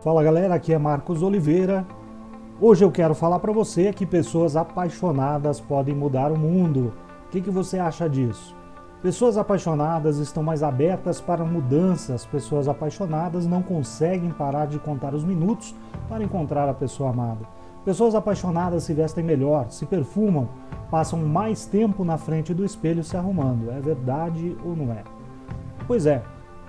Fala galera, aqui é Marcos Oliveira. Hoje eu quero falar para você que pessoas apaixonadas podem mudar o mundo. O que, que você acha disso? Pessoas apaixonadas estão mais abertas para mudanças. Pessoas apaixonadas não conseguem parar de contar os minutos para encontrar a pessoa amada. Pessoas apaixonadas se vestem melhor, se perfumam, passam mais tempo na frente do espelho se arrumando. É verdade ou não é? Pois é,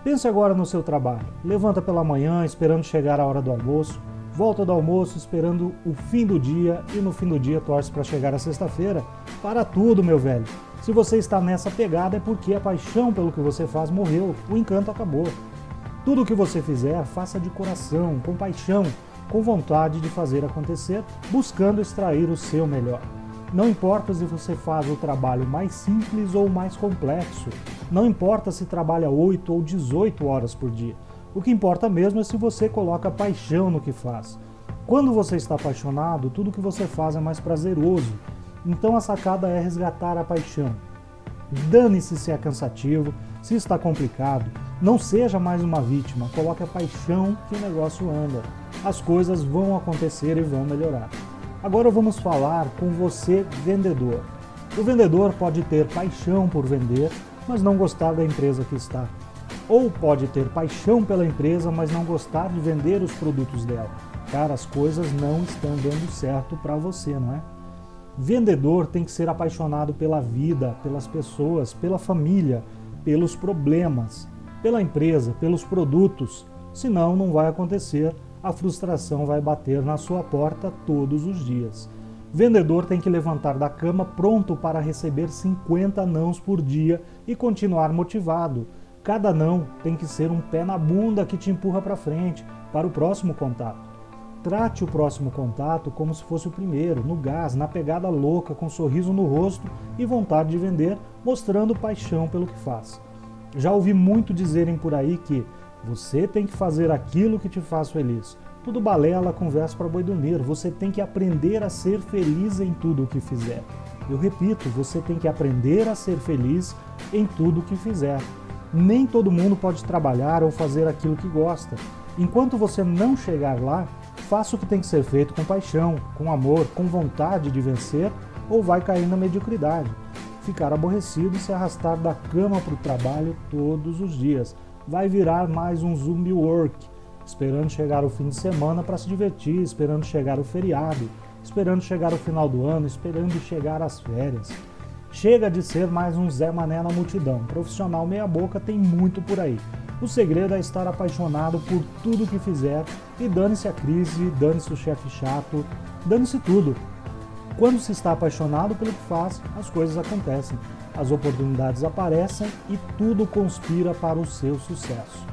Pense agora no seu trabalho. Levanta pela manhã esperando chegar a hora do almoço, volta do almoço esperando o fim do dia e no fim do dia torce para chegar a sexta-feira. Para tudo, meu velho. Se você está nessa pegada é porque a paixão pelo que você faz morreu, o encanto acabou. Tudo o que você fizer, faça de coração, com paixão, com vontade de fazer acontecer, buscando extrair o seu melhor. Não importa se você faz o trabalho mais simples ou mais complexo. Não importa se trabalha 8 ou 18 horas por dia. O que importa mesmo é se você coloca paixão no que faz. Quando você está apaixonado, tudo que você faz é mais prazeroso. Então a sacada é resgatar a paixão. Dane-se se é cansativo, se está complicado. Não seja mais uma vítima. Coloque a paixão que o negócio anda. As coisas vão acontecer e vão melhorar. Agora vamos falar com você, vendedor. O vendedor pode ter paixão por vender, mas não gostar da empresa que está. Ou pode ter paixão pela empresa, mas não gostar de vender os produtos dela. Cara, as coisas não estão dando certo para você, não é? Vendedor tem que ser apaixonado pela vida, pelas pessoas, pela família, pelos problemas, pela empresa, pelos produtos. Senão, não vai acontecer a frustração vai bater na sua porta todos os dias. Vendedor tem que levantar da cama pronto para receber 50 nãos por dia e continuar motivado. Cada não tem que ser um pé na bunda que te empurra para frente, para o próximo contato. Trate o próximo contato como se fosse o primeiro, no gás, na pegada louca, com um sorriso no rosto e vontade de vender, mostrando paixão pelo que faz. Já ouvi muito dizerem por aí que você tem que fazer aquilo que te faz feliz. Tudo balela, conversa para boi dormir. Você tem que aprender a ser feliz em tudo o que fizer. Eu repito, você tem que aprender a ser feliz em tudo o que fizer. Nem todo mundo pode trabalhar ou fazer aquilo que gosta. Enquanto você não chegar lá, faça o que tem que ser feito com paixão, com amor, com vontade de vencer, ou vai cair na mediocridade. Ficar aborrecido e se arrastar da cama para o trabalho todos os dias vai virar mais um zumbi work, esperando chegar o fim de semana para se divertir, esperando chegar o feriado, esperando chegar o final do ano, esperando chegar as férias. Chega de ser mais um Zé Mané na multidão. Profissional meia boca tem muito por aí. O segredo é estar apaixonado por tudo que fizer e dane-se a crise, dane-se o chefe chato, dane-se tudo. Quando se está apaixonado pelo que faz, as coisas acontecem as oportunidades aparecem e tudo conspira para o seu sucesso.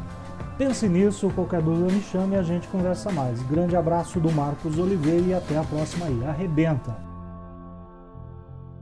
Pense nisso, qualquer dúvida me chame e a gente conversa mais. Grande abraço do Marcos Oliveira e até a próxima aí. Arrebenta!